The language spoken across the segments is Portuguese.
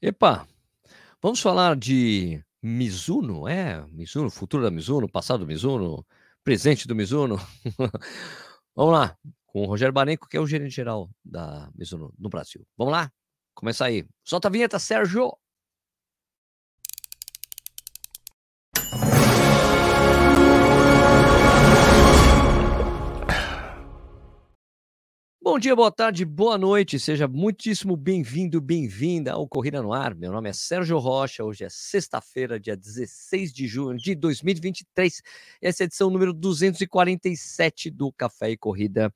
Epa, vamos falar de Mizuno, é? Mizuno, futuro da Mizuno, passado do Mizuno, presente do Mizuno. vamos lá, com o Rogério Barenco, que é o gerente geral da Mizuno no Brasil. Vamos lá, começar aí. Solta a vinheta, Sérgio! Bom dia, boa tarde, boa noite, seja muitíssimo bem-vindo, bem-vinda ao Corrida no Ar. Meu nome é Sérgio Rocha, hoje é sexta-feira, dia 16 de junho de 2023. Essa é a edição número 247 do Café e Corrida.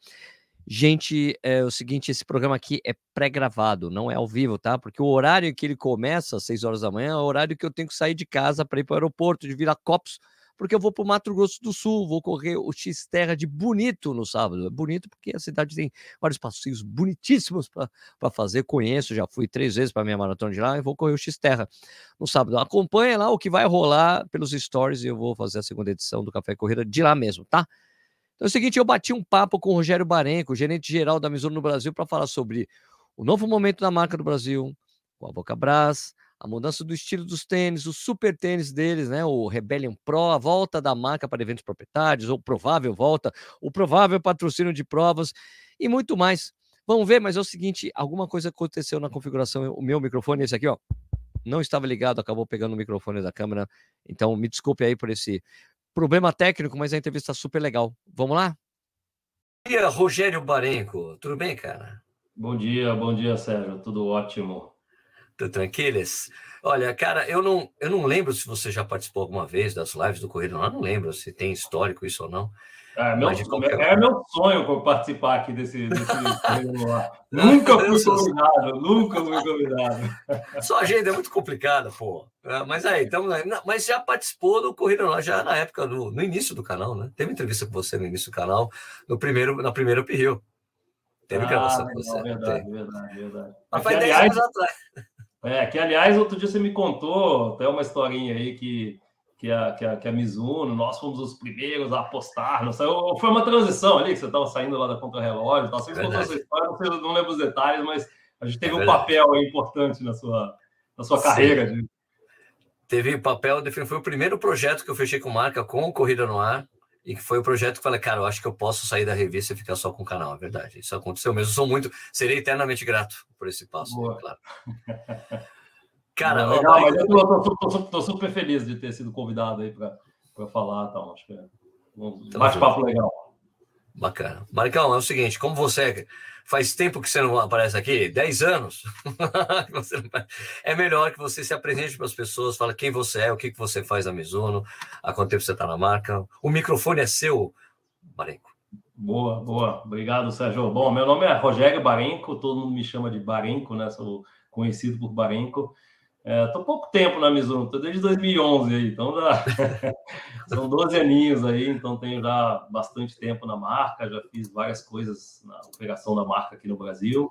Gente, é o seguinte, esse programa aqui é pré-gravado, não é ao vivo, tá? Porque o horário que ele começa, às 6 horas da manhã, é o horário que eu tenho que sair de casa para ir para o aeroporto, de Viracopos, porque eu vou para o Mato Grosso do Sul, vou correr o X-Terra de Bonito no sábado. É bonito porque a cidade tem vários passeios bonitíssimos para fazer. Conheço, já fui três vezes para minha maratona de lá e vou correr o X-Terra no sábado. Acompanhe lá o que vai rolar pelos stories e eu vou fazer a segunda edição do Café Corrida de lá mesmo, tá? Então é o seguinte, eu bati um papo com o Rogério Barenco, gerente geral da Mizuno no Brasil, para falar sobre o novo momento da marca do Brasil, com a Boca Brás, a mudança do estilo dos tênis, o super tênis deles, né? O Rebellion Pro, a volta da marca para eventos proprietários, ou provável volta, o provável patrocínio de provas e muito mais. Vamos ver, mas é o seguinte: alguma coisa aconteceu na configuração. O meu microfone, esse aqui, ó, não estava ligado, acabou pegando o microfone da câmera. Então, me desculpe aí por esse problema técnico, mas a entrevista está super legal. Vamos lá? Bom dia, Rogério Barenco. Tudo bem, cara? Bom dia, bom dia, Sérgio. Tudo ótimo. Tranquilas? Olha, cara, eu não, eu não lembro se você já participou alguma vez das lives do Corrida não, não lembro se tem histórico isso ou não. É meu, qualquer... é meu sonho participar aqui desse, desse Nunca fui convidado, nunca fui convidado. Sua agenda é muito complicada, pô. É, mas aí, então, mas já participou do Corrida lá, já na época, do, no início do canal, né? Teve entrevista com você no início do canal, no primeiro, na primeira Uphill. Teve ah, gravação com você. Verdade, verdade, verdade. Mas faz 10 anos atrás. É, que aliás, outro dia você me contou até uma historinha aí que, que, a, que, a, que a Mizuno, nós fomos os primeiros a apostar. Não sei, foi uma transição ali que você estava saindo lá da contra-relógio. Você contou essa história, não, sei, não lembro os detalhes, mas a gente teve é um papel importante na sua, na sua carreira. De... Teve papel, foi o primeiro projeto que eu fechei com marca com Corrida no Ar. E que foi o projeto que falei, cara, eu acho que eu posso sair da revista e ficar só com o canal, é verdade. Isso aconteceu mesmo. Sou muito, serei eternamente grato por esse passo, claro. Cara, legal, mas eu tô, super feliz de ter sido convidado aí para falar, então, acho que é um bate-papo legal. Bacana. Maricão, é o seguinte, como você faz tempo que você não aparece aqui, 10 anos, é melhor que você se apresente para as pessoas, fala quem você é, o que, que você faz na Mizuno, há quanto tempo você está na marca. O microfone é seu, Barenco. Boa, boa. Obrigado, Sérgio. Bom, meu nome é Rogério Barenco, todo mundo me chama de Barenco, né? Sou conhecido por Barenco. Estou é, pouco tempo na Mizuno, estou desde 2011 aí, então já são 12 aninhos aí, então tenho já bastante tempo na marca, já fiz várias coisas na operação da marca aqui no Brasil,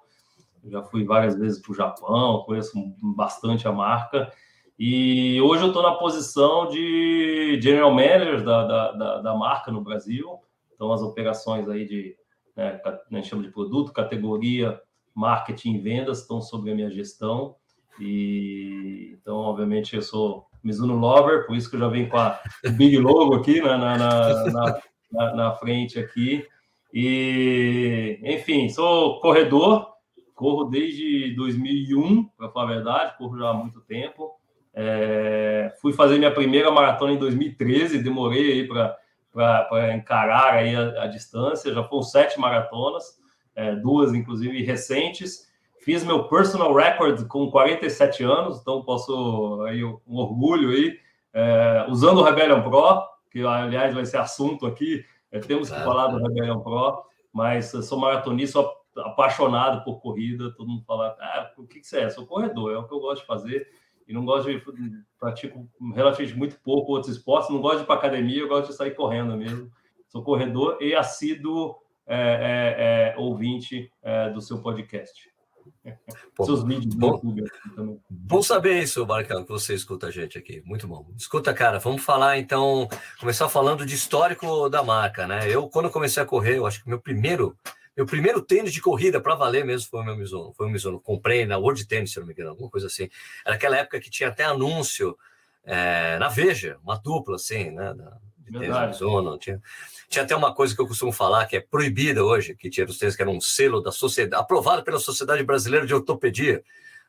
já fui várias vezes para o Japão, conheço bastante a marca, e hoje eu estou na posição de General Manager da, da, da, da, marca no Brasil, então as operações aí de, né, a gente chama de produto, categoria, marketing e vendas estão sob a minha gestão, e então, obviamente, eu sou Mizuno Lover, por isso que eu já venho com a Big Logo aqui na, na, na, na, na frente aqui. E, enfim, sou corredor, corro desde 2001, para falar a verdade, corro já há muito tempo. É, fui fazer minha primeira maratona em 2013, demorei aí para encarar aí a, a, distância, já foram sete maratonas, é, duas inclusive recentes. Fiz meu personal record com 47 anos, então posso aí um orgulho aí, é, usando o Rebellion Pro, que aliás vai ser assunto aqui, é, temos que falar do Rebellion Pro, mas sou maratonista, sou apaixonado por corrida, todo mundo fala, ah, o que, que você é? Sou corredor, é o que eu gosto de fazer, e não gosto de, pratico relativamente muito pouco outros esportes, não gosto de ir para academia, eu gosto de sair correndo mesmo, sou corredor e assíduo é, é, é ouvinte é, do seu podcast. Pô, Seus vídeos bom. Bom saber isso, Marcão, que você escuta a gente aqui. Muito bom. Escuta, cara, vamos falar então, começar falando de histórico da marca, né? Eu, quando comecei a correr, eu acho que meu primeiro, Meu primeiro tênis de corrida para valer mesmo foi o meu Mizuno. Foi o Mizuno. Comprei na World Tennis, se não me engano, alguma coisa assim. Era aquela época que tinha até anúncio é, na Veja, uma dupla assim, né? Tênis Mizuno. Tinha, tinha até uma coisa que eu costumo falar que é proibida hoje, que tinha os tênis que era um selo da sociedade, aprovado pela Sociedade Brasileira de Ortopedia.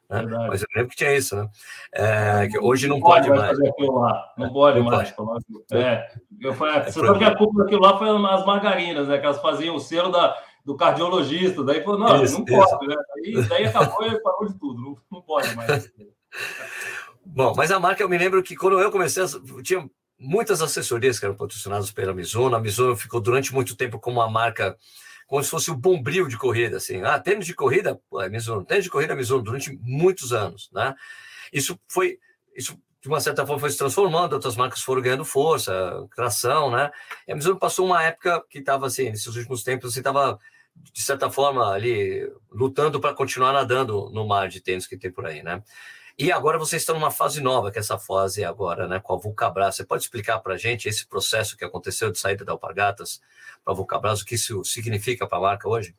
Né? Mas eu lembro que tinha isso, né? É, que hoje não, não pode, pode mais. Não pode não mais. Pode. É, eu falei, é você sabe que a culpa daquilo lá foi as margarinas, né? Que elas faziam o selo da, do cardiologista. Daí falou, não, isso, não pode, né? Aí, daí acabou e parou de tudo, não, não pode mais. Bom, mas a marca, eu me lembro que quando eu comecei, tinha muitas assessorias que eram patrocinadas pela Mizuno. A Mizuno ficou durante muito tempo como uma marca como se fosse o bombril de corrida, assim. Ah, tênis de corrida, é Mizuno. Tênis de corrida é Mizuno durante muitos anos, né? Isso foi, isso de uma certa forma foi se transformando, outras marcas foram ganhando força, tração, né? E a Mizuno passou uma época que estava assim, nesses últimos tempos, assim, estava de certa forma ali lutando para continuar nadando no mar de tênis que tem por aí, né? E agora vocês estão numa fase nova, que é essa fase agora, né, com a Vulcabras. Você pode explicar para a gente esse processo que aconteceu de saída da Alpargatas para a Vulcabras, o que isso significa para a marca hoje?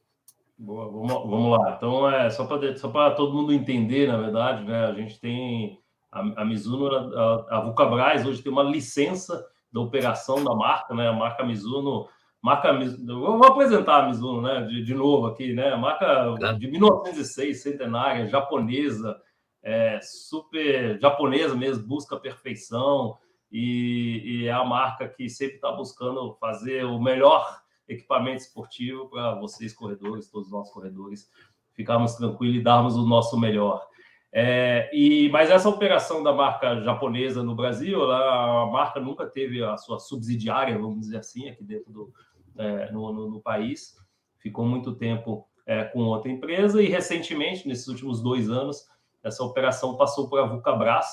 Boa, vamos, vamos lá. Então, é só para só todo mundo entender, na verdade, né, a gente tem a, a Mizuno, a, a Vulcabras hoje tem uma licença da operação da marca, né? A marca Mizuno, marca vou apresentar a Mizuno, né, de, de novo aqui, né? A marca de 1906, centenária, japonesa, é, super japonesa mesmo, busca perfeição e, e, é a marca que sempre está buscando fazer o melhor equipamento esportivo para vocês, corredores, todos os nossos corredores, ficarmos tranquilos e darmos o nosso melhor. É, e mas essa operação da marca japonesa no Brasil, a marca nunca teve a sua subsidiária, vamos dizer assim, aqui dentro do é, no, no, no, país. Ficou muito tempo é, com outra empresa e recentemente, nesses últimos dois anos, essa operação passou para a Vulcabras,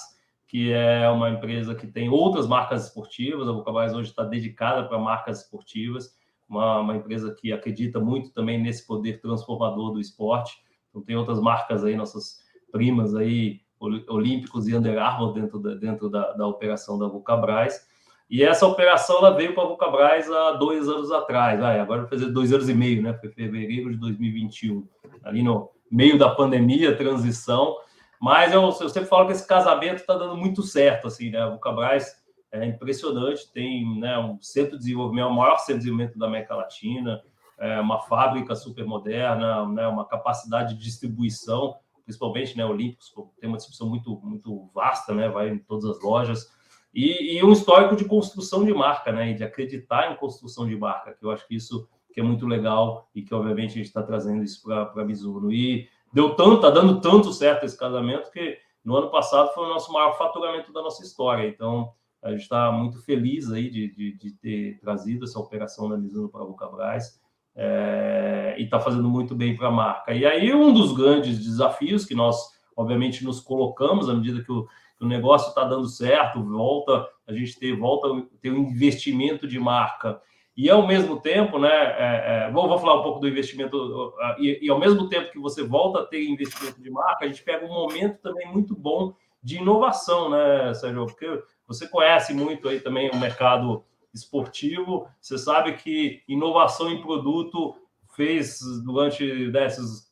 que é uma empresa que tem outras marcas esportivas. A Vulcabras hoje está dedicada para marcas esportivas, uma, uma, empresa que acredita muito também nesse poder transformador do esporte. Então tem outras marcas aí, nossas primas aí, Olímpicos e Under Armour dentro da, dentro da, da operação da Vulcabras. E essa operação ela veio para a Vulcabras há dois anos atrás. Ah, agora vai fazer dois anos e meio, né? Foi fevereiro de 2021, ali no meio da pandemia, transição. Mas eu, eu sempre falo que esse casamento está dando muito certo, assim, né? O Cabrais é impressionante, tem né, um centro de desenvolvimento, o maior centro de desenvolvimento da América Latina, é uma fábrica super moderna, né, uma capacidade de distribuição, principalmente né, Olímpicos, tem uma distribuição muito, muito vasta, né, vai em todas as lojas, e, e, um histórico de construção de marca, né, e de acreditar em construção de marca, que eu acho que isso que é muito legal e que, obviamente, a gente está trazendo isso para a Mizuno. E deu tanto, tá dando tanto certo esse casamento que no ano passado foi o nosso maior faturamento da nossa história. Então, a gente está muito feliz aí de, de, de, ter trazido essa operação da Mizuno para a Vulcabras é, e está fazendo muito bem para a marca. E aí, um dos grandes desafios que nós, obviamente, nos colocamos à medida que o, que o negócio está dando certo, volta, a gente ter, volta ter um investimento de marca e ao mesmo tempo, né, é, é, vou, vou, falar um pouco do investimento, e, e, ao mesmo tempo que você volta a ter investimento de marca, a gente pega um momento também muito bom de inovação, né, Sérgio? Porque você conhece muito aí também o mercado esportivo, você sabe que inovação em produto fez durante desses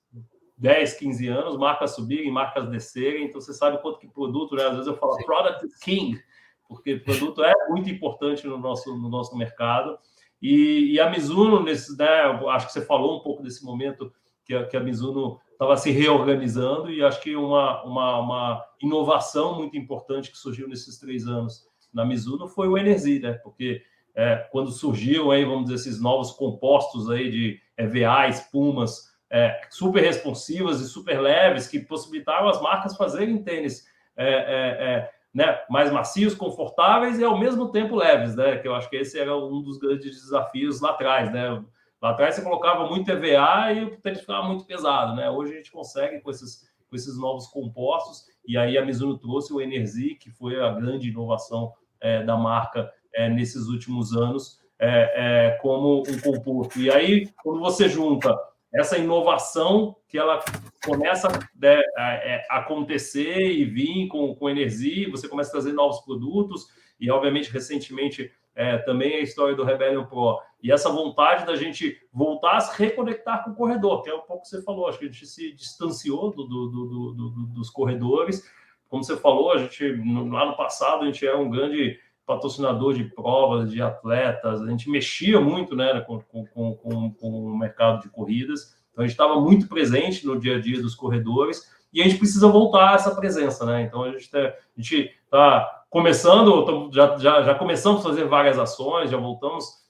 10, 15 anos, marcas subirem, marcas descerem, então você sabe quanto que produto, né? Às vezes eu falo product is king, porque produto é muito importante no nosso, no nosso mercado. E, e a Mizuno, nesse, né, acho que você falou um pouco desse momento que a, que a Mizuno estava se reorganizando, e acho que uma, uma, uma, inovação muito importante que surgiu nesses três anos na Mizuno foi o Energy, né? Porque é, quando surgiu aí, vamos dizer, esses novos compostos aí de EVA, espumas, é, super responsivas e super leves, que possibilitaram as marcas fazerem tênis é, é, é né, mais macios, confortáveis e ao mesmo tempo leves, né? Que eu acho que esse era um dos grandes desafios lá atrás, né? Lá atrás você colocava muito EVA e o tênis ficava muito pesado, né? Hoje a gente consegue com esses, com esses novos compostos e aí a Mizuno trouxe o Energy, que foi a grande inovação é, da marca é, nesses últimos anos, é, é como um composto. E aí, quando você junta essa inovação que ela começa né, a, é, acontecer e vir com, com energia, você começa a trazer novos produtos, e obviamente recentemente é, também a história do Rebellion Pro e essa vontade da gente voltar a se reconectar com o corredor, que é um pouco que você falou, acho que a gente se distanciou do, do, do, dos corredores. Como você falou, a gente lá no passado a gente era um grande patrocinador de provas, de atletas, a gente mexia muito né, com, com, com, com o mercado de corridas, então a gente estava muito presente no dia a dia dos corredores e a gente precisa voltar a essa presença, né? Então a gente tá, está começando, já, já, já começamos a fazer várias ações, já voltamos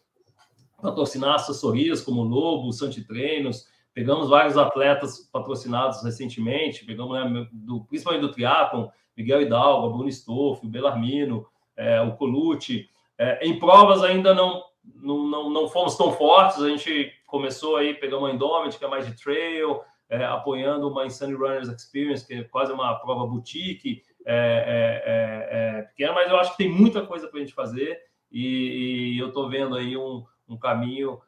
a patrocinar assessorias como Lobo, Santi Treinos, pegamos vários atletas patrocinados recentemente, pegamos né, do, principalmente do triatlon, Miguel Hidalgo, Bruno Stoff, Belarmino, é, o Colucci. É, em provas ainda não, não, não, não, fomos tão fortes, a gente começou aí, pegamos a Indomit, que é mais de trail, é, apoiando uma Insane Runners Experience, que é quase uma prova boutique, é, é, é, pequena, mas eu acho que tem muita coisa para a gente fazer e, e eu estou vendo aí um, um caminho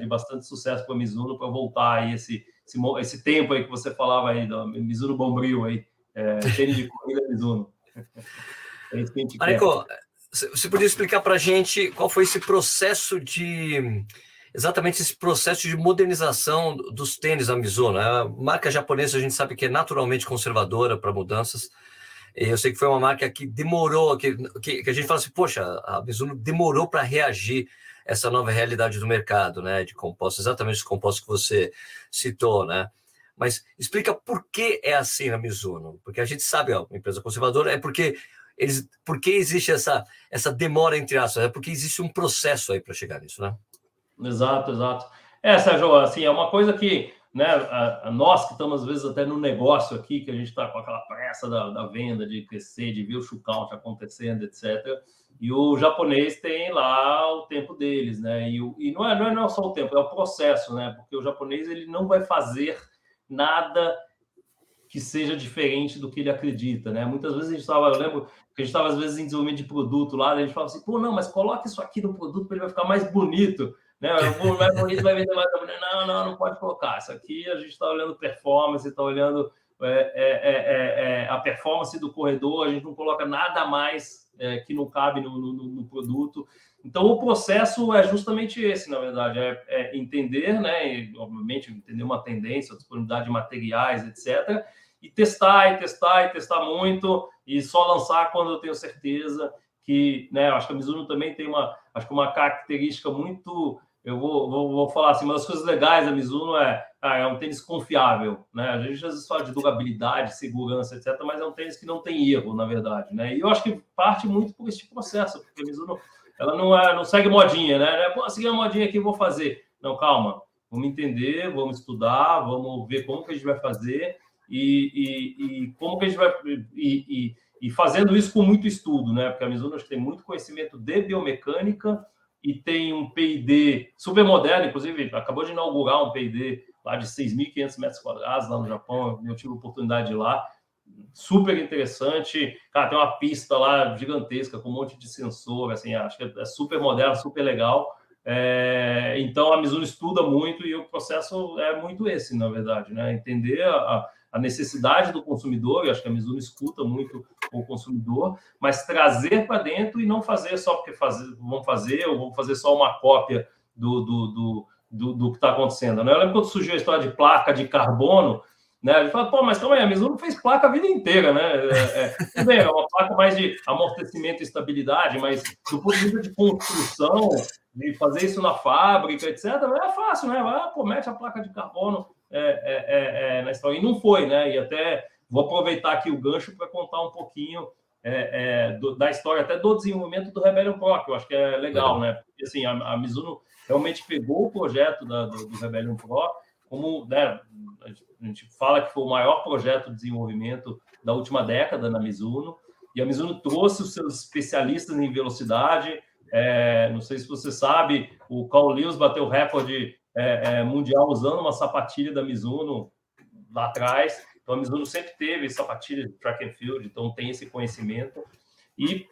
de bastante sucesso para a Mizuno para voltar aí esse, esse, esse, tempo aí que você falava aí, do Mizuno Bombril aí, é, de corrida Mizuno. É isso que a gente Marico, você podia explicar para a gente qual foi esse processo de exatamente esse processo de modernização dos tênis da Mizuno. A marca japonesa a gente sabe que é naturalmente conservadora para mudanças. Eu sei que foi uma marca que demorou, que, que, que a gente fala assim, poxa, a Mizuno demorou para reagir a essa nova realidade do mercado, né, de compostos, exatamente os compostos que você citou, né? Mas explica por que é assim na Mizuno, porque a gente sabe, ó, empresa conservadora é porque eles, por que existe essa, essa demora entre aspas? É porque existe um processo aí para chegar nisso, né? Exato, exato. É, Sérgio, assim, é uma coisa que, né, a, a nós que estamos às vezes até no negócio aqui, que a gente está com aquela pressa da, da, venda, de crescer, de ver o chockout acontecendo, etc. E o japonês tem lá o tempo deles, né? E, o, e não, é, não é não é só o tempo, é o processo, né? Porque o japonês ele não vai fazer nada que seja diferente do que ele acredita, né? Muitas vezes a gente estava, eu lembro que a gente estava às vezes em desenvolvimento de produto lá, a gente falava assim, pô, não, mas coloque isso aqui no produto ele vai ficar mais bonito, né? O mais bonito vai vender mais. Não, não, não pode colocar. Isso aqui a gente está olhando performance, está olhando é é, é, é, é, a performance do corredor, a gente não coloca nada mais é, que não cabe no, no, no, produto. Então, o processo é justamente esse, na verdade, é, entender, né, e, obviamente, entender uma tendência, disponibilidade de materiais, etc., e testar, e testar, e testar muito, e só lançar quando eu tenho certeza que, né, acho que a Mizuno também tem uma, acho que uma característica muito, eu vou, vou, vou falar assim, uma das coisas legais da Mizuno é, ah, é um tênis confiável, né, a gente às vezes fala de durabilidade, segurança, etc., mas é um tênis que não tem erro, na verdade, né, e eu acho que parte muito por esse processo, porque a Mizuno, ela não, é, não segue modinha, né, é, pô, seguir a modinha aqui, vou fazer, não, calma, vamos entender, vamos estudar, vamos ver como que a gente vai fazer, e, e, e como que a gente vai. E, e, fazendo isso com muito estudo, né? Porque a Mizuno acho que tem muito conhecimento de biomecânica e tem um PID super moderno, inclusive acabou de inaugurar um PID lá de 6.500 metros quadrados lá no Japão, eu tive a oportunidade de ir lá, super interessante, cara, tem uma pista lá gigantesca com um monte de sensor, assim, acho que é super moderno, super legal, é, então a Mizuno estuda muito e o processo é muito esse, na verdade, né, entender a, a necessidade do consumidor, e acho que a Mizuno escuta muito o consumidor, mas trazer para dentro e não fazer só porque fazer, vão fazer, ou vão fazer só uma cópia do, do, do, do, do que está acontecendo. Né? Eu lembro quando surgiu a história de placa de carbono, né? Gente fala, pô, mas calma aí, a Mizuno fez placa a vida inteira, né? É, é, é uma placa mais de amortecimento e estabilidade, mas do ponto de vista de construção, de fazer isso na fábrica, etc., é fácil, né? Vai, pô, mete a placa de carbono é, é, é, é, na história. E não foi, né? E até vou aproveitar aqui o gancho para contar um pouquinho é, do, da história, até do desenvolvimento do Rebellion Pro, que eu acho que é legal, né? Porque assim, a, a Mizuno realmente pegou o projeto da, do, do Rebellion Pro como né, a gente fala que foi o maior projeto de desenvolvimento da última década na Mizuno, e a Mizuno trouxe os seus especialistas em velocidade. É, não sei se você sabe, o Carl Lewis bateu o recorde é, é, mundial usando uma sapatilha da Mizuno lá atrás. Então, a Mizuno sempre teve sapatilha de track and field, então tem esse conhecimento. E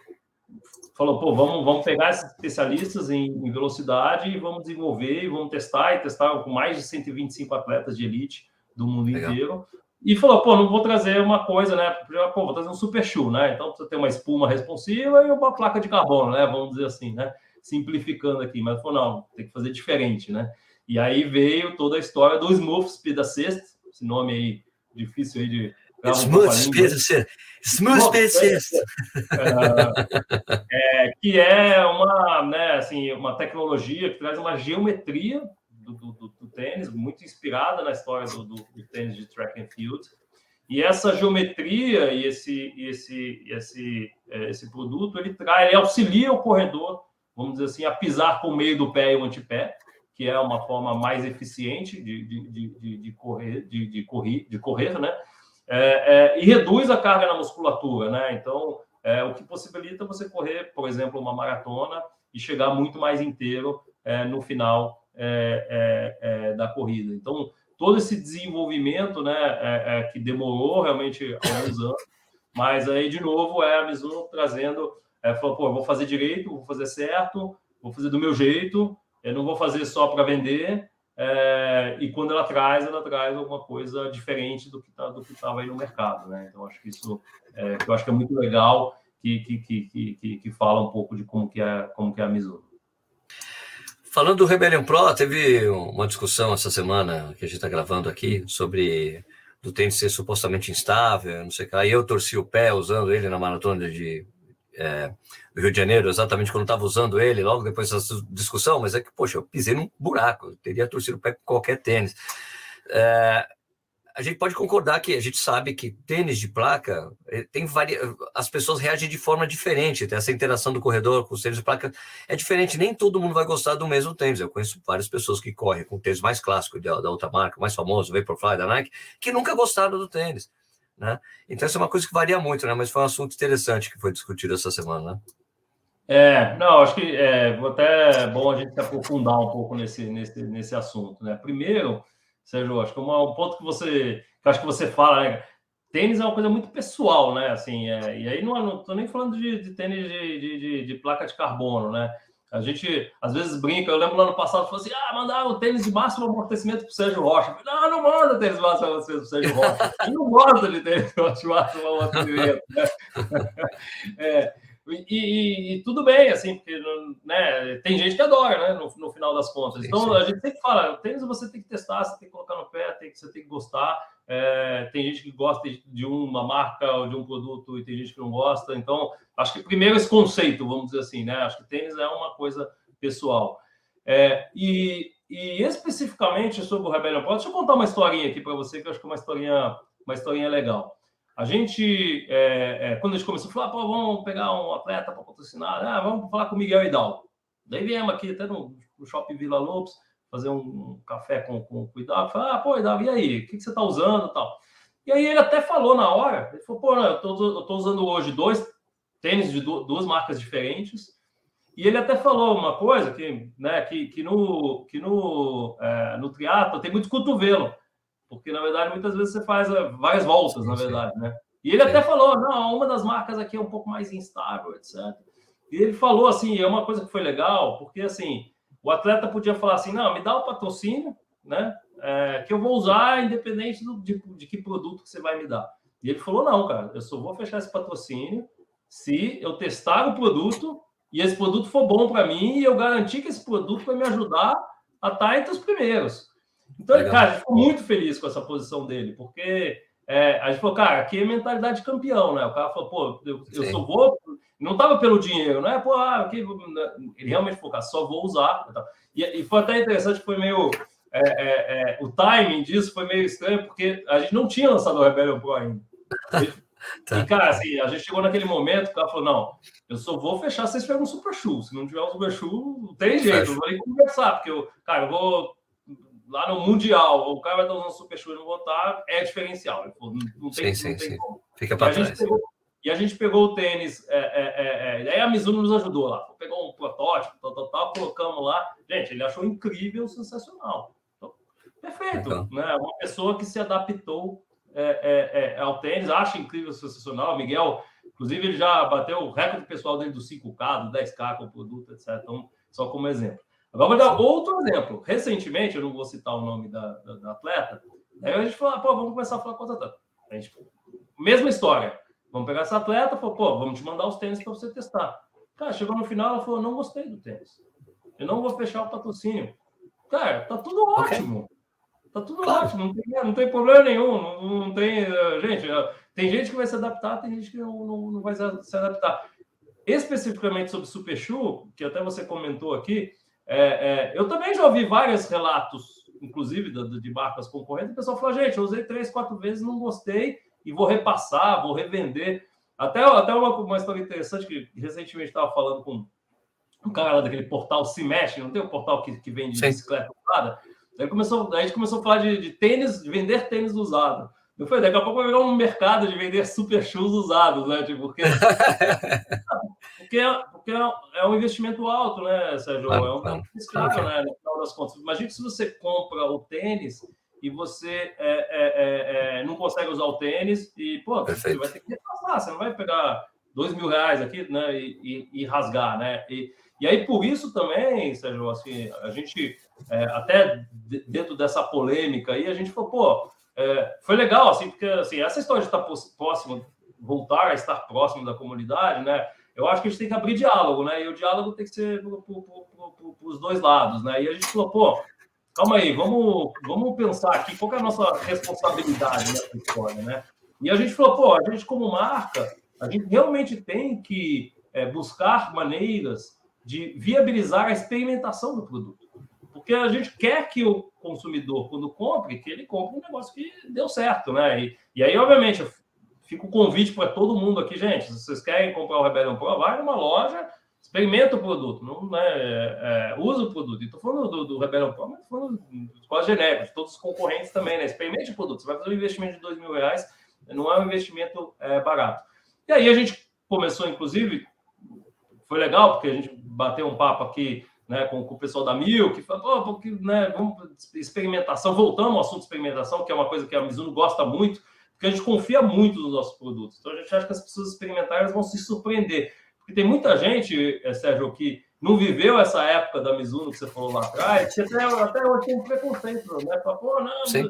falou, pô, vamos, vamos pegar esses especialistas em, em, velocidade e vamos desenvolver e vamos testar e testar com mais de 125 atletas de elite do mundo Legal. inteiro e falou, pô, não vou trazer uma coisa, né? Pô, vou trazer um super shoe, né? Então precisa ter uma espuma responsiva e uma placa de carbono, né? Vamos dizer assim, né? Simplificando aqui, mas falou, não, tem que fazer diferente, né? E aí veio toda a história do Smooth Speed Assist, esse nome aí difícil aí de. Smooth Speed Assist. É, que é uma, né, assim, uma tecnologia que traz uma geometria do, do, do tênis, muito inspirada na história do, do, tênis de track and field. E essa geometria e esse, esse, esse, é, esse produto, ele traz, ele auxilia o corredor, vamos dizer assim, a pisar com o meio do pé e o antepé, que é uma forma mais eficiente de, de, de, de correr, de, de, correr, de correr, né? É, é, e reduz a carga na musculatura, né? Então, é, o que possibilita você correr, por exemplo, uma maratona e chegar muito mais inteiro é, no final é, é, é, da corrida. Então, todo esse desenvolvimento, né, é, é, que demorou realmente alguns anos, mas aí, de novo, é a Mizuno trazendo, falou, pô, vou fazer direito, vou fazer certo, vou fazer do meu jeito, eu não vou fazer só para vender, é, e quando ela traz, ela traz alguma coisa diferente do que tá, do que estava aí no mercado, né? Então acho que isso, é, eu acho que é muito legal que, que, que, que, que fala um pouco de como que é como que é a Mizuno. Falando do Rebellion Pro, teve uma discussão essa semana que a gente está gravando aqui sobre do tênis ser supostamente instável, não sei o que. Aí eu torci o pé usando ele na maratona de é, do Rio de Janeiro, exatamente quando estava usando ele, logo depois dessa discussão, mas é que, poxa, eu pisei num buraco, eu teria torcido o pé com qualquer tênis. É, a gente pode concordar que a gente sabe que tênis de placa eh, tem vari... as pessoas reagem de forma diferente. Essa interação do corredor com os tênis de placa é diferente. Nem todo mundo vai gostar do mesmo tênis. Eu conheço várias pessoas que correm com tênis mais clássico da, da outra marca, mais famoso, Vaporfly da Nike, que nunca gostaram do tênis. Né? Então, essa é uma coisa que varia muito, né? mas foi um assunto interessante que foi discutido essa semana. Né? É, não, acho que é até bom a gente se aprofundar um pouco nesse, nesse, nesse assunto. Né? Primeiro, Sérgio, acho que é um ponto que você, que acho que você fala, né? Tênis é uma coisa muito pessoal, né? Assim, é, e aí não, tô nem falando de, de tênis de, de, de, placa de carbono, né? A gente às vezes brinca, eu lembro lá no passado, falou assim: ah, mandar o tênis de máximo amortecimento para o Sérgio Rocha. Não, não manda tênis de máximo amortecimento para o Sérgio Rocha. Eu não gosta de tênis de máximo amortecimento, né? É, e, e, e, tudo bem, assim, porque né, tem gente que adora, né, no, no final das contas. Então, sim, sim. a gente tem que falar, o tênis você tem que testar, você tem que colocar no pé, tem que, você tem que gostar. É, tem gente que gosta de uma marca ou de um produto e tem gente que não gosta. Então, acho que primeiro esse conceito, vamos dizer assim, né? Acho que tênis é uma coisa pessoal. É, e, e, especificamente sobre o Rebellion Pro, deixa eu contar uma historinha aqui para você, que eu acho que é uma historinha, uma historinha legal. A gente, é, é, quando a gente começou a falar, pô, vamos pegar um atleta para patrocinar, ah, vamos falar com o Miguel Hidalgo. Daí viemos aqui até no, no Shopping Vila Lopes, fazer um, café com, com, o Hidalgo. Falei, ah, pô, Hidalgo, e aí? O que, que você está usando tal? E aí ele até falou na hora, ele falou, pô, eu estou usando hoje dois tênis de duas marcas diferentes, e ele até falou uma coisa que, né, que, que no, que no, é, no triatlo tem muito cotovelo porque na verdade muitas vezes você faz eh, várias voltas, sim, na verdade, sim. né? E ele até falou, não, uma das marcas aqui é um pouco mais instável, etc. E ele falou assim, é uma coisa que foi legal, porque assim, o atleta podia falar assim, não, me dá o patrocínio, né? É, que eu vou usar independente do, de, de que produto que você vai me dar. E ele falou, não, cara, eu só vou fechar esse patrocínio se eu testar o produto e esse produto for bom para mim e eu garantir que esse produto vai me ajudar a estar entre os primeiros. Então, Legal. cara, ficou muito feliz com essa posição dele, porque é, a gente falou, cara, aqui é mentalidade de campeão, né? O cara falou, pô, eu, eu só vou. Não tava pelo dinheiro, né? Pô, ah, aqui, ele realmente falou, cara, só vou usar. E, e foi até interessante, foi meio. É, é, é, o timing disso foi meio estranho, porque a gente não tinha lançado o Rebellion Pro ainda. tá. E, cara, assim, a gente chegou naquele momento que o cara falou: não, eu só vou fechar se vocês pegam um super shoe. Se não tiver um super shoe, não tem jeito, eu vou nem conversar, porque eu, cara, eu vou lá no Mundial, o cara vai estar usando super shoe e não votar, é diferencial. Não, não tem, sim, não tem sim. como. Fica para trás. Pegou, e a gente pegou o tênis, é, é, é, aí a Mizuno nos ajudou lá. Pegou um protótipo, tal, tal, tal, colocamos lá. Gente, ele achou incrível, sensacional. Então, perfeito. Então. Né? Uma pessoa que se adaptou ao tênis, acha incrível, sensacional. Miguel, inclusive, ele já bateu o recorde pessoal dele do 5K, do 10K com o produto, etc. Então, só como exemplo. Vou dar outro exemplo. Recentemente, eu não vou citar o nome da, da, da atleta, Aí a gente falou, pô, vamos começar a falar com atleta. A gente, mesma história. Vamos pegar essa atleta, falou, pô, vamos te mandar os tênis para você testar. Cara, chegou no final, ela falou, não gostei do tênis. Eu não vou fechar o patrocínio. Cara, tá tudo ótimo. Okay. Tá tudo claro. ótimo, não tem, não tem problema nenhum. Não, não, tem. Eh, gente, eh, tem gente que vai se adaptar, tem gente que não, não, não vai se adaptar. Especificamente sobre Super Shoe, que até você comentou aqui, é, é, eu também já ouvi vários relatos, inclusive de, de marcas concorrentes, o pessoal fala, gente, eu usei três, quatro vezes, não gostei, e vou repassar, vou revender. Até, até uma, uma história interessante que recentemente estava falando com um cara lá daquele portal Se Mexe, não tem um portal que, que vende Sim. bicicleta usada? Aí começou, a gente começou a falar de, de tênis, de vender tênis usado. Eu falei, daqui a pouco vai virar um mercado de vender super shoes usados, né? Tipo, porque, porque, é, porque é um investimento alto, né, Sérgio? é um claro, né? No final das contas. Imagina se você compra o tênis e você é, é, é, é, não consegue usar o tênis e, pô, Perfeito. você vai ter que repassar, você não vai pegar dois mil reais aqui né, e, e, e rasgar, né? E, e aí, por isso também, Sérgio, assim, a gente, é, até dentro dessa polêmica aí, a gente falou, pô, é, foi legal, assim, porque assim, essa história de estar próximo, voltar a estar próximo da comunidade, né? Eu acho que a gente tem que abrir diálogo, né? E o diálogo tem que ser para os dois lados, né? E a gente falou, pô, calma aí, vamos, vamos pensar aqui qual é a nossa responsabilidade nessa história, né? E a gente falou, pô, a gente como marca, a gente realmente tem que é, buscar maneiras de viabilizar a experimentação do produto. Porque a gente quer que o consumidor, quando compre, que ele compre um negócio que deu certo, né? E, e aí, obviamente, fica o convite para todo mundo aqui, gente. Se vocês querem comprar o Rebellion Pro, vai numa loja, experimenta o produto, não né, é, é, usa o produto. Estou falando do, do Rebellion Pro, mas estou falando dos quase genéricos, todos os concorrentes também, né? Experimente o produto. Você vai fazer um investimento de dois mil reais, não é um investimento é, barato. E aí a gente começou, inclusive, foi legal, porque a gente bateu um papo aqui né, com, com o pessoal da Mil, que falou, porque, né, vamos, experimentação, voltamos ao assunto de experimentação, que é uma coisa que a Mizuno gosta muito, porque a gente confia muito nos nossos produtos. Então a gente acha que as pessoas experimentárias vão se surpreender. Porque tem muita gente, é, Sérgio, que não viveu essa época da Mizuno que você falou lá atrás, que até, até hoje tem um preconceito, né? Fala, pô, não, Sim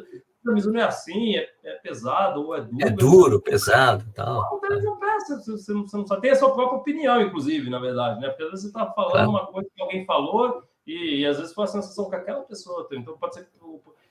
a Mizuno é assim, é, é, pesado ou é duro. É duro, pesado tal. Não, não, não peça, você, não, você não sabe. Tem a sua própria opinião, inclusive, na verdade, né? Porque às vezes você está falando claro. uma coisa que alguém falou e, e, às vezes foi a sensação que aquela pessoa tem. Então pode ser que.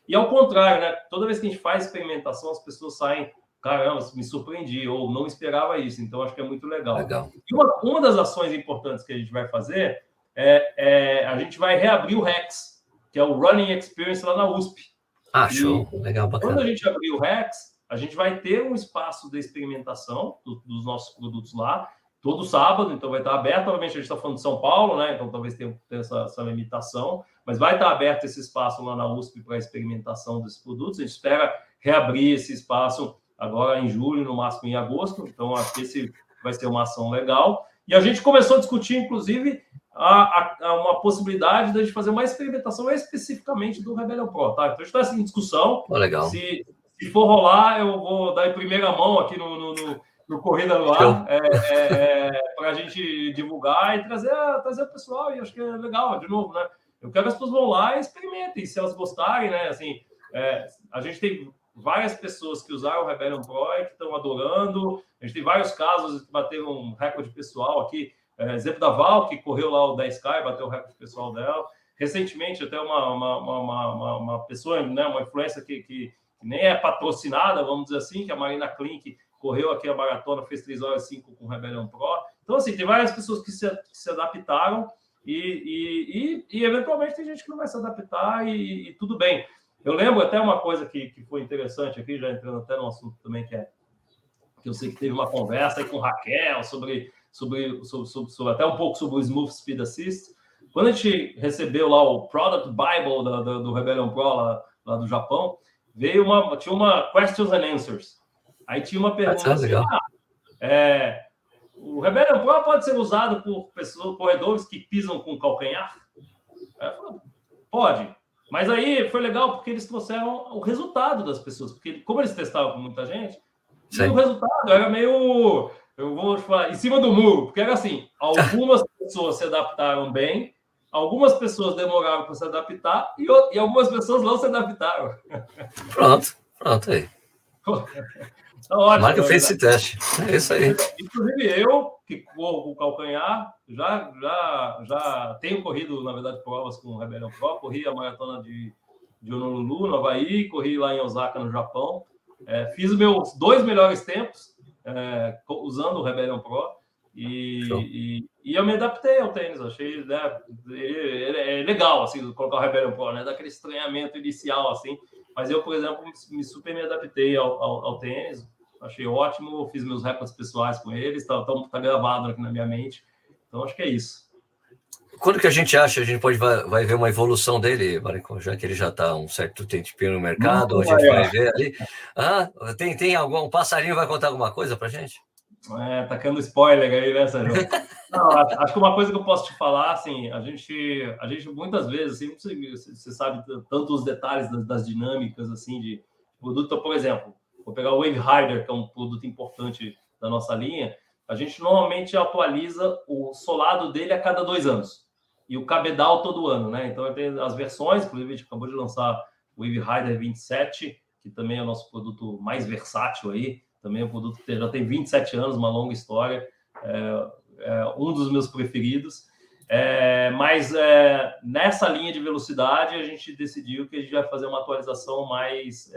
E ao contrário, né? Toda vez que a gente faz experimentação, as pessoas saem. Caramba, me surpreendi, ou não esperava isso, então acho que é muito legal. legal. E uma, uma das ações importantes que a gente vai fazer é, é a gente vai reabrir o REX, que é o Running Experience lá na USP. Ah, show. E Legal, bacana. Quando a gente abrir o Rex, a gente vai ter um espaço de experimentação do, dos nossos produtos lá, todo sábado, então vai estar aberto. Obviamente, a gente está falando de São Paulo, né? Então talvez tenha, tenha essa, essa, limitação, mas vai estar aberto esse espaço lá na USP para experimentação desses produtos. A gente espera reabrir esse espaço agora em julho, no máximo em agosto. Então, acho que esse vai ser uma ação legal. E a gente começou a discutir, inclusive, a, a, a uma possibilidade de a gente fazer uma experimentação especificamente do Rebellion Pro, tá? Então a gente está em discussão. Oh, legal. Se, se for rolar, eu vou dar em primeira mão aqui no, no, no, no Corrida no Ar é, é, é, para a gente divulgar e trazer, trazer o pessoal. E acho que é legal, de novo, né? Eu quero que as pessoas vão lá e experimentem. Se elas gostarem, né? Assim, é, a gente tem várias pessoas que usaram o Rebellion Pro e que estão adorando. A gente tem vários casos que bateram um recorde pessoal aqui. É, exemplo da Val, que correu lá o 10K e bateu o recorde pessoal dela. Recentemente, até uma, uma, uma, uma, pessoa, né, uma influência que, que, que, nem é patrocinada, vamos dizer assim, que é a Marina Klink correu aqui a maratona, fez 3 horas e 5 com o Rebelião Pro. Então, assim, tem várias pessoas que se, que se adaptaram e, e, e, e, eventualmente tem gente que não vai se adaptar e, tudo bem. Eu lembro até uma coisa que, que foi interessante aqui, já entrando até no assunto também, que é que eu sei que teve uma conversa aí com Raquel sobre sobre, sobre, sobre, sobre, até um pouco sobre o Smooth Speed Assist. Quando a gente recebeu lá o Product Bible do, do, do Rebellion Pro lá, lá, do Japão, veio uma, tinha uma questions and answers. Aí tinha uma pergunta assim, ah, é, o Rebellion Pro pode ser usado por pessoas, corredores que pisam com calcanhar? Falei, pode. Mas aí foi legal porque eles trouxeram o resultado das pessoas, porque como eles testavam com muita gente, o resultado era meio eu vou falar em cima do muro, porque era assim: algumas pessoas se adaptaram bem, algumas pessoas demoraram para se adaptar e, e, algumas pessoas não se adaptaram. Pronto. Pronto aí. Ótimo. Marca fez esse teste. É isso aí. Inclusive eu, que corro com o calcanhar, já, já, já tenho corrido, na verdade, provas com o Rebelião Pro. Corri a maratona de, de Honolulu, no Havaí, corri lá em Osaka, no Japão. É, fiz meus dois melhores tempos é, usando o Rebelião Pro. E, e, e, eu me adaptei ao tênis, achei né, é, é legal assim, colocar o Rebelião Pro, né? Daquele estranhamento inicial, assim. Mas eu, por exemplo, me, super me adaptei ao, ao, ao tênis achei ótimo, fiz meus recordes pessoais com eles, tá, tá, tá gravado aqui na minha mente. Então acho que é isso. Quando que a gente acha, a gente pode vai, vai ver uma evolução dele, Maricon, já que ele já está um certo tempo no mercado, Muito a gente vai ver ali. Ah, tem, tem algum um passarinho vai contar alguma coisa para gente? É, tacando spoiler aí, né, Sérgio? Não, acho que uma coisa que eu posso te falar, assim, a gente, a gente muitas vezes, assim, você sabe tanto os detalhes das, das dinâmicas, assim, de produto, então, por exemplo, Vou pegar o Wave Rider, que é um produto importante da nossa linha. A gente normalmente atualiza o solado dele a cada dois anos e o cabedal todo ano, né? Então tem as versões, inclusive a gente acabou de lançar o Wave Rider 27, que também é o nosso produto mais versátil aí. Também é um produto que já tem 27 anos, uma longa história. É, é um dos meus preferidos. É, mas é, nessa linha de velocidade a gente decidiu que a gente vai fazer uma atualização mais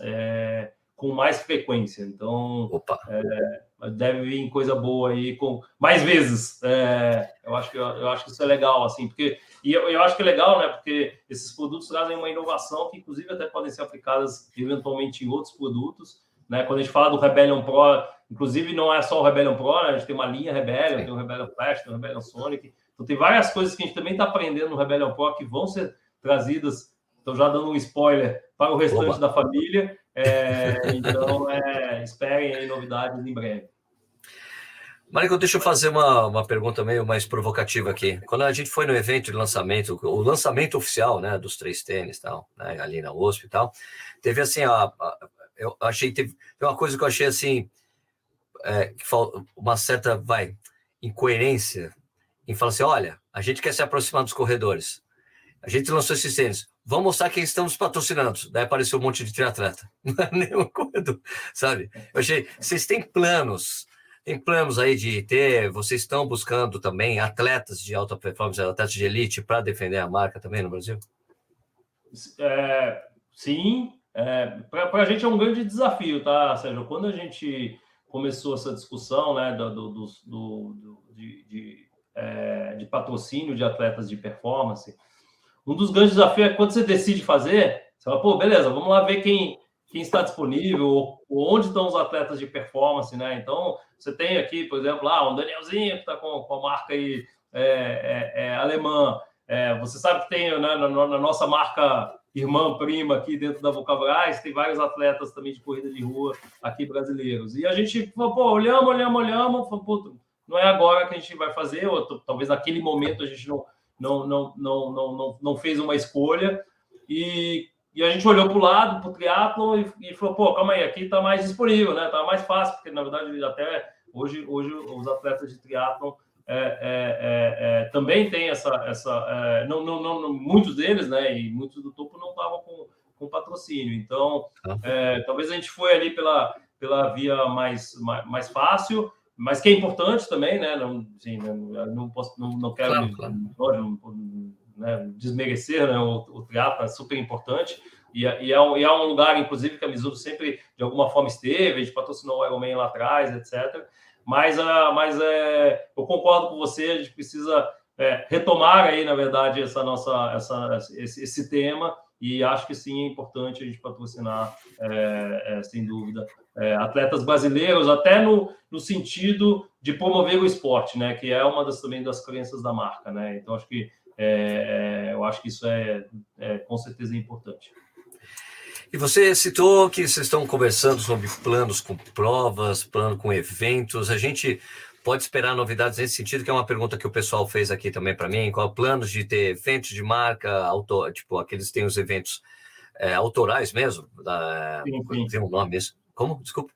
é, com mais frequência. Então, é, deve vir coisa boa aí com mais vezes. É, eu acho que eu, acho que isso é legal, assim, porque e eu, eu acho que é legal, né? Porque esses produtos trazem uma inovação que, inclusive, até podem ser aplicadas eventualmente em outros produtos. Né? Quando a gente fala do Rebellion Pro, inclusive não é só o Rebellion Pro, né? a gente tem uma linha Rebellion, Sim. tem o Rebellion Flash, tem o Rebellion Sonic. Então tem várias coisas que a gente também está aprendendo no Rebellion Pro que vão ser trazidas Estou já dando um spoiler para o restante Oba. da família. É, então, é, esperem aí novidades em breve. Marico, deixa eu fazer uma, uma pergunta meio mais provocativa aqui. Quando a gente foi no evento de lançamento, o lançamento oficial, né, dos três tênis, tal, né, ali na USP e tal, teve assim, a, a, eu achei, teve, teve uma coisa que eu achei assim, é, uma certa, vai, incoerência em falar assim, olha, a gente quer se aproximar dos corredores, a gente lançou esses tênis, vamos mostrar quem estamos patrocinando. Daí apareceu um monte de triatleta. É nenhum corredor, sabe? Eu achei, vocês têm planos, tem planos aí de ter, vocês estão buscando também atletas de alta performance, atletas de elite para defender a marca também no Brasil? É, sim, é, para a gente é um grande desafio, tá, Sérgio? Quando a gente começou essa discussão né, do, do, do, do de, de, é, de patrocínio de atletas de performance, um dos grandes desafios é quando você decide fazer, você fala, pô, beleza, vamos lá ver quem, quem está disponível, onde estão os atletas de performance, né? Então, você tem aqui, por exemplo, lá um Danielzinho que está com, com a marca aí é, é, é, alemã. É, você sabe que tem né, na, na, nossa marca irmã, prima aqui dentro da Vocabrais, tem vários atletas também de corrida de rua aqui brasileiros. E a gente falou, pô, olhamos, olhamos, olhamos, falou, não é agora que a gente vai fazer, ou talvez naquele momento a gente não não, não, não, não, não, não fez uma escolha. E, e a gente olhou para o lado, para o triatlon, e, e, falou, pô, calma aí, aqui está mais disponível, né? Está mais fácil, porque na verdade até hoje, hoje os atletas de triatlon é, é, é, é também tem essa, essa é, não, não, não, muitos deles, né? E muitos do topo não estavam com, com patrocínio. Então, tá. é, talvez a gente foi ali pela, pela via mais, mais, mais fácil mas que é importante também, né? Não, assim, não, posso, não, não quero claro, claro. Né, desmerecer né, o, o é super importante. E, e, é um, e é um lugar, inclusive, que a Mizuno sempre, de alguma forma, esteve, a gente patrocinou o Ironman lá atrás, etc. Mas, uh, mas é, eu concordo com você, a gente precisa é, retomar aí, na verdade, essa nossa, essa, esse, esse tema e acho que sim é importante a gente patrocinar, é, é, sem dúvida, é, atletas brasileiros, até no, no sentido de promover o esporte, né? Que é uma das também das crenças da marca, né? Então acho que é, é, eu acho que isso é, é, com certeza importante. E você citou que vocês estão conversando sobre planos com provas, plano com eventos. A gente pode esperar novidades nesse sentido, que é uma pergunta que o pessoal fez aqui também para mim, qual planos de ter eventos de marca, autor, tipo, aqueles têm os eventos é, autorais mesmo, da, sim, sim. tem um nome mesmo. Como? Desculpa.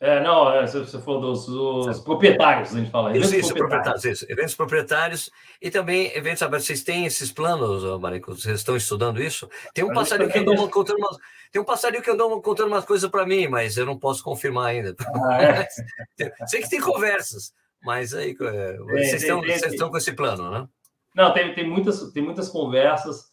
É, não, é, você falou dos, dos proprietários, a gente fala. Isso, isso, proprietários. isso, eventos proprietários e também eventos abertos. Vocês têm esses planos, Marico? Vocês estão estudando isso? Tem um passarinho que andou contando umas, tem um passarinho que andou contando umas coisas para mim, mas eu não posso confirmar ainda. Ah, é? Sei que tem conversas, mas aí é, vocês, estão, vocês estão com esse plano, né? Não, tem, tem, muitas, tem muitas conversas.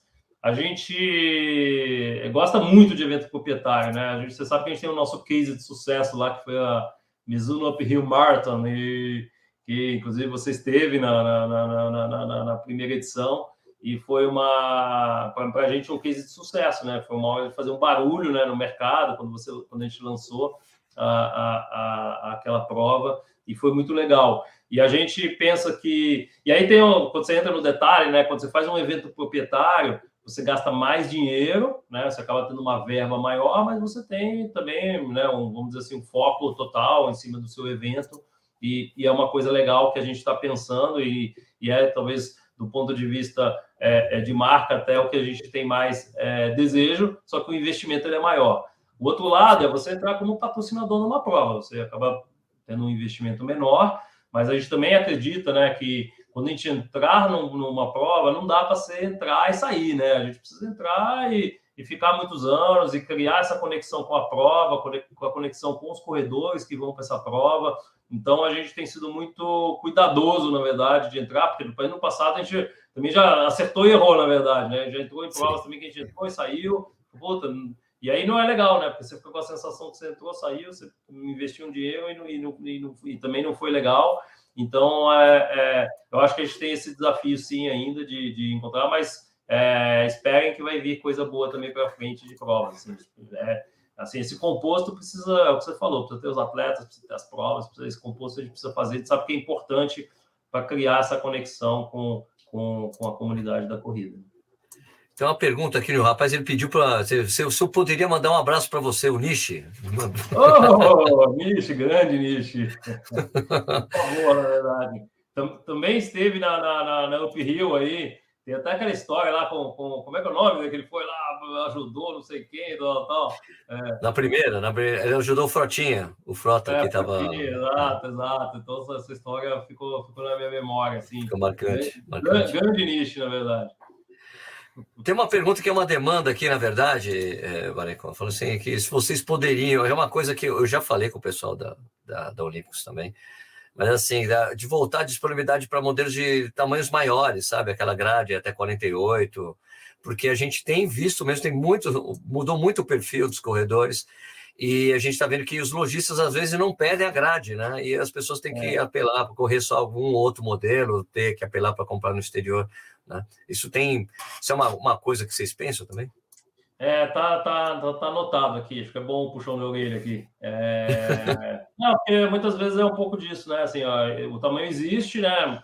A gente gosta muito de evento proprietário, né? A gente, você sabe que a gente tem o nosso case de sucesso lá, que foi a Mizuno Uphill Marathon, e, que inclusive você esteve na, na, na, na, na primeira edição, e foi uma, para a gente, um case de sucesso, né? Foi uma hora de fazer um barulho né, no mercado, quando, você, quando a gente lançou a, a, a, aquela prova, e foi muito legal. E a gente pensa que. E aí tem. Quando você entra no detalhe, né? Quando você faz um evento proprietário, você gasta mais dinheiro, né? Você acaba tendo uma verba maior, mas você tem também, né? Um, vamos dizer assim, um foco total em cima do seu evento. E, e é uma coisa legal que a gente está pensando, e, e, é talvez do ponto de vista é, é, de marca até o que a gente tem mais é, desejo, só que o investimento é maior. O outro lado é você entrar como patrocinador numa prova, você acaba tendo um investimento menor, mas a gente também acredita né, que quando a gente entrar numa prova, não dá para você entrar e sair, né? A gente precisa entrar e, e ficar muitos anos e criar essa conexão com a prova, com a conexão com os corredores que vão para essa prova. Então a gente tem sido muito cuidadoso, na verdade, de entrar, porque no ano passado a gente também já acertou e errou, na verdade, né? Já entrou em provas Sim. também que a gente entrou e saiu. Puta, e aí não é legal, né? Porque você fica com a sensação que você entrou, saiu, você investiu um dinheiro e, não, e, não, e, não, e também não foi legal. Então, é, é, eu acho que a gente tem esse desafio, sim, ainda de, de encontrar, mas é, esperem que vai vir coisa boa também para frente de provas. Assim, é, assim, esse composto precisa, é o que você falou, precisa ter os atletas, precisa ter as provas, precisa esse composto a gente precisa fazer, a gente sabe que é importante para criar essa conexão com, com, com a comunidade da corrida. Tem uma pergunta aqui, o rapaz, ele pediu para. Se, se, se eu poderia mandar um abraço para você, o Nishi. Oh, Nishi, grande Nishi. Por favor, na verdade. Também esteve na, na, na, na Up Hill aí. Tem até aquela história lá com, com. Como é que é o nome? Né? Que ele foi lá, ajudou não sei quem, tal, tal. É. Na primeira, na, ele ajudou o Frotinha, o Frota é, que estava. Exato, exato. Então essa história ficou, ficou na minha memória. Assim. Ficou marcante. Grande, marcante. grande nicho, na verdade. Tem uma pergunta que é uma demanda aqui, na verdade, é, falando assim, que se vocês poderiam, é uma coisa que eu já falei com o pessoal da, da, da Olímpicos também, mas assim, de voltar a disponibilidade para modelos de tamanhos maiores, sabe? Aquela grade até 48, porque a gente tem visto mesmo, tem muito, mudou muito o perfil dos corredores, e a gente está vendo que os lojistas às vezes não pedem a grade, né? E as pessoas têm que é. apelar para correr só algum outro modelo, ter que apelar para comprar no exterior. Né? Isso tem. Isso é uma, uma coisa que vocês pensam também? É, tá, tá, tá, tá anotado aqui, acho que é bom puxar o meu orelha aqui. É... Não, porque muitas vezes é um pouco disso, né? Assim, ó, o tamanho existe, né?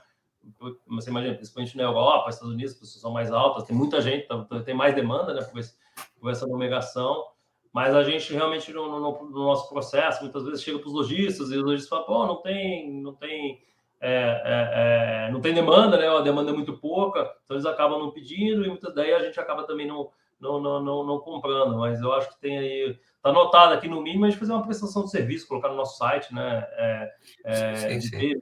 Você imagina, principalmente na Europa, Estados Unidos, as pessoas são mais altas, tem muita gente, tá, tá, tem mais demanda, né? Por, essa numeração, mas a gente realmente no, no, no nosso processo, muitas vezes chega para os lojistas e os lojistas falam, pô, não tem, não tem é, é, é, não tem demanda, né? A demanda é muito pouca, então eles acabam não pedindo e muitas daí a gente acaba também não, não, não, não, não comprando. Mas eu acho que tem aí, está anotado aqui no mínimo a gente fazer uma prestação de serviço, colocar no nosso site, né? É, é, sim, sim. Ter,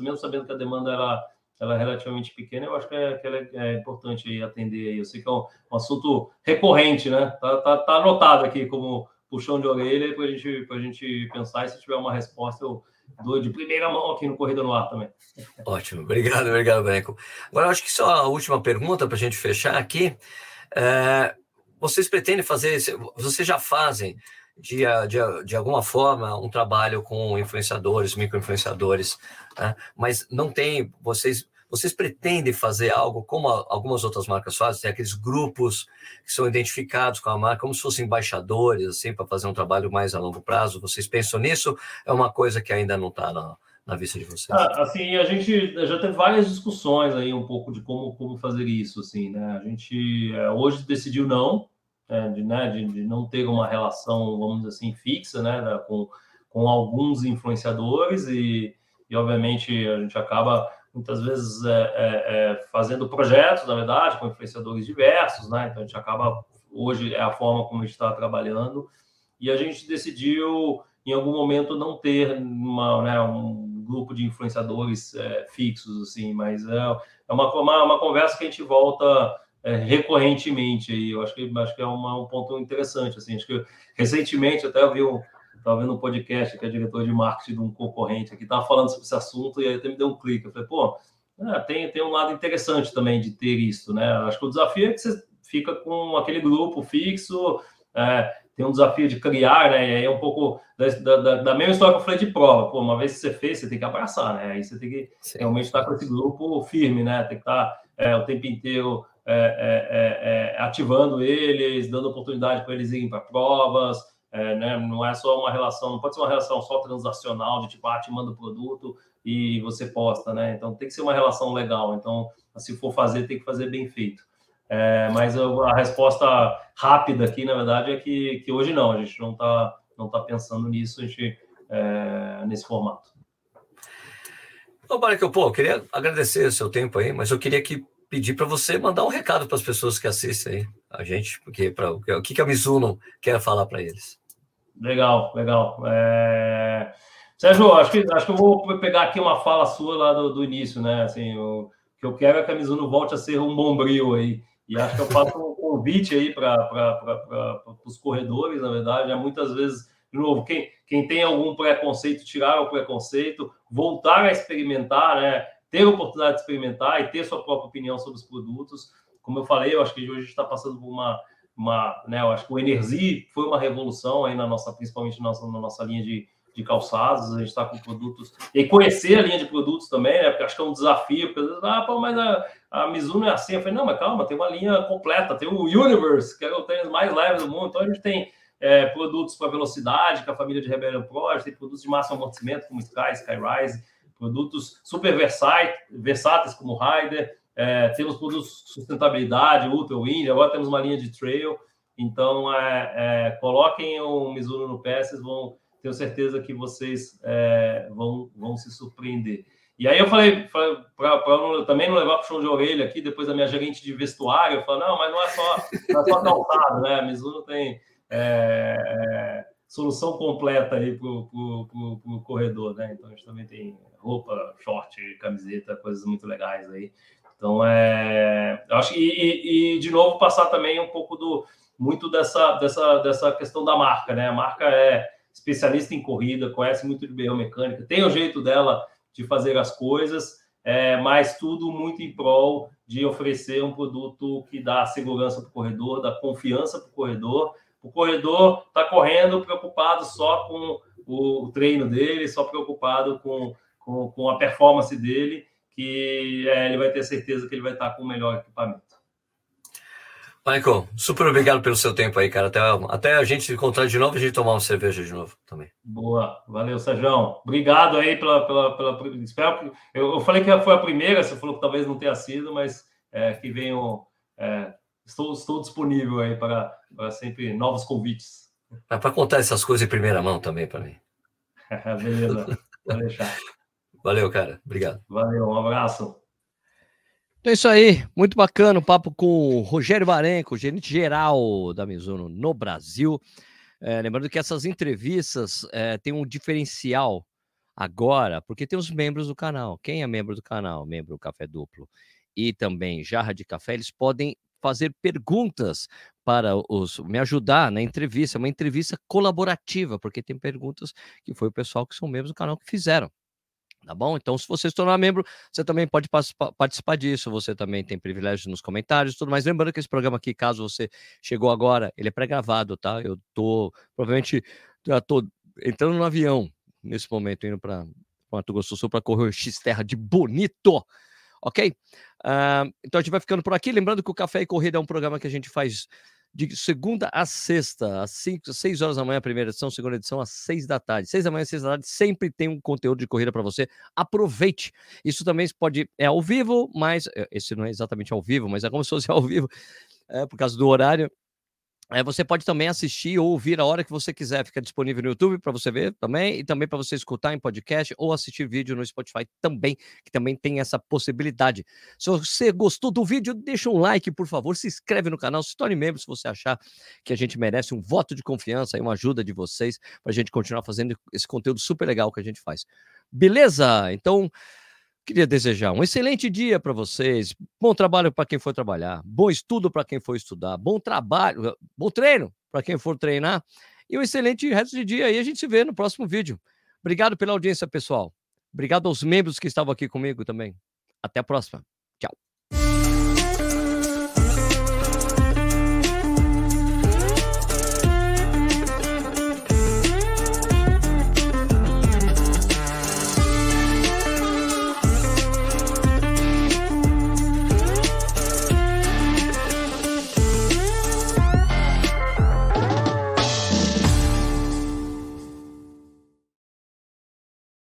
mesmo sabendo que a demanda era, ela é relativamente pequena, eu acho que é, que é, é importante aí atender aí. Eu sei que é um, um assunto recorrente, né? Tá, tá, tá anotado aqui como puxão de orelha para gente, a gente pensar e se tiver uma resposta eu do, de primeira mão aqui no Corrida no Ar também. Ótimo, obrigado, obrigado, Branco. Agora, acho que só a última pergunta para a gente fechar aqui. É, vocês pretendem fazer, vocês já fazem de, de, de alguma forma um trabalho com influenciadores, microinfluenciadores, né? mas não tem, vocês vocês pretendem fazer algo como algumas outras marcas fazem? Tem aqueles grupos que são identificados com a marca, como se fossem embaixadores, assim, para fazer um trabalho mais a longo prazo? Vocês pensam nisso? É uma coisa que ainda não está na, na vista de vocês? Ah, assim, a gente já teve várias discussões aí um pouco de como, como fazer isso, assim, né? A gente é, hoje decidiu não, é, de, né, de, de, não ter uma relação, vamos dizer assim, fixa, né, com, com alguns influenciadores e, e obviamente a gente acaba muitas vezes é, é, é, fazendo projetos, na verdade, com influenciadores diversos, né? Então a gente acaba hoje é a forma como a gente está trabalhando e a gente decidiu em algum momento não ter uma, né, um grupo de influenciadores é, fixos, assim, mas é, é uma, uma, uma, conversa que a gente volta é, recorrentemente aí. Eu acho que, acho que é uma, um ponto interessante, assim, acho que recentemente até eu vi um estava vendo um podcast que é diretor de marketing de um concorrente aqui, estava falando sobre esse assunto e aí até me deu um clique. Eu falei, pô, é, tem, tem um lado interessante também de ter isso, né? Acho que o desafio é que você fica com aquele grupo fixo, é, tem um desafio de criar, né? E aí é um pouco da, da, da, mesma história que eu falei de prova. Pô, uma vez que você fez, você tem que abraçar, né? Aí você tem que Sim. realmente estar com esse grupo firme, né? Tem que estar é, o tempo inteiro é, é, é, é ativando eles, dando oportunidade para eles irem para provas, né? Não é só uma relação, não pode ser uma relação só transacional, de tipo, ah, te manda o produto e você posta, né? Então tem que ser uma relação legal. Então, se for fazer, tem que fazer bem feito. É, mas a resposta rápida aqui, na verdade, é que, que hoje não, a gente não está não tá pensando nisso, a gente, é, nesse formato. Ô, Marco, pô, eu queria agradecer o seu tempo aí, mas eu queria que pedir para você mandar um recado para as pessoas que assistem aí a gente, porque pra, o que, que a Mizuno quer falar para eles. Legal, legal. É... Sérgio, acho que, acho que eu vou pegar aqui uma fala sua lá do, do início, né? Assim, o que eu quero é que a Mizuno volte a ser um bombril aí. E acho que eu faço um convite aí para os corredores, na verdade. É muitas vezes, de novo, quem, quem tem algum preconceito, tirar o preconceito, voltar a experimentar, né? ter a oportunidade de experimentar e ter sua própria opinião sobre os produtos. Como eu falei, eu acho que hoje a gente está passando por uma, uma né, eu acho que o Energy foi uma revolução aí na nossa, principalmente na nossa, na nossa linha de, de calçados, a gente está com produtos. E conhecer a linha de produtos também, né? Porque acho que é um desafio, porque ah, pô, mas a, a Mizuno é assim. Eu falei, não, mas calma, tem uma linha completa, tem o Universe, que é o tênis mais leve do mundo. Então a gente tem é, produtos para velocidade, com a família de Rebellion Pro, a gente tem produtos de massa amortecimento, como Sky, Skyrise, produtos super versáteis, como Rider, é, temos produtos de sustentabilidade, Ultra Wind, agora temos uma linha de trail. Então, é, é, coloquem o Mizuno no pé, vocês vão tenho certeza que vocês é, vão, vão se surpreender. E aí eu falei, para também não levar chão de orelha aqui, depois a minha gerente de vestuário, eu falei, não, mas não é só, é só calçado, né? A Mizuno tem é, é, solução completa aí para o corredor, né? Então a gente também tem roupa, short, camiseta, coisas muito legais aí. Então é, eu acho que e, e, de novo passar também um pouco do muito dessa dessa dessa questão da marca, né? A marca é especialista em corrida, conhece muito de biomecânica, tem o jeito dela de fazer as coisas, é, mas tudo muito em prol de oferecer um produto que dá segurança para o corredor, dá confiança para o corredor. O corredor está correndo preocupado só com o treino dele, só preocupado com, com, com a performance dele, que é, ele vai ter certeza que ele vai estar com o melhor equipamento. Michael, super obrigado pelo seu tempo aí, cara. Até, até a gente se encontrar de novo e a gente tomar uma cerveja de novo também. Boa, valeu, Sérgio. Obrigado aí pela. pela, pela espero que, eu, eu, falei que foi a primeira, você falou que talvez não tenha sido, mas é, que venham. É, estou, estou disponível aí para, para sempre novos convites. É para contar essas coisas em primeira mão também para mim. Beleza, vou deixar. Valeu, cara. Obrigado. Valeu, um abraço. Então é isso aí, muito bacana o papo com o Rogério Barenco, gerente geral da Mizuno no Brasil. É, lembrando que essas entrevistas é, têm um diferencial agora, porque tem os membros do canal. Quem é membro do canal, membro do Café Duplo e também Jarra de Café, eles podem fazer perguntas para os me ajudar na entrevista, é uma entrevista colaborativa, porque tem perguntas que foi o pessoal que são membros do canal que fizeram. Tá bom? Então, se você se tornar membro, você também pode participar disso. Você também tem privilégios nos comentários tudo mais. Lembrando que esse programa aqui, caso você chegou agora, ele é pré-gravado, tá? Eu tô, provavelmente, já tô entrando no avião nesse momento, indo para Mato Grosso do Sul para correr o X-Terra de bonito. Ok? Uh, então a gente vai ficando por aqui. Lembrando que o Café e Corrida é um programa que a gente faz de segunda a sexta, às 5, 6 horas da manhã, primeira edição, segunda edição, às 6 da tarde. 6 da manhã, 6 da tarde, sempre tem um conteúdo de corrida para você. Aproveite. Isso também pode. É ao vivo, mas. É, esse não é exatamente ao vivo, mas é como se fosse ao vivo, é, por causa do horário. É, você pode também assistir ou ouvir a hora que você quiser. Fica disponível no YouTube para você ver também e também para você escutar em podcast ou assistir vídeo no Spotify também, que também tem essa possibilidade. Se você gostou do vídeo, deixa um like, por favor, se inscreve no canal, se torne membro se você achar que a gente merece um voto de confiança e uma ajuda de vocês para a gente continuar fazendo esse conteúdo super legal que a gente faz. Beleza? Então, Queria desejar um excelente dia para vocês, bom trabalho para quem for trabalhar, bom estudo para quem for estudar, bom trabalho, bom treino para quem for treinar e um excelente resto de dia. E a gente se vê no próximo vídeo. Obrigado pela audiência, pessoal. Obrigado aos membros que estavam aqui comigo também. Até a próxima.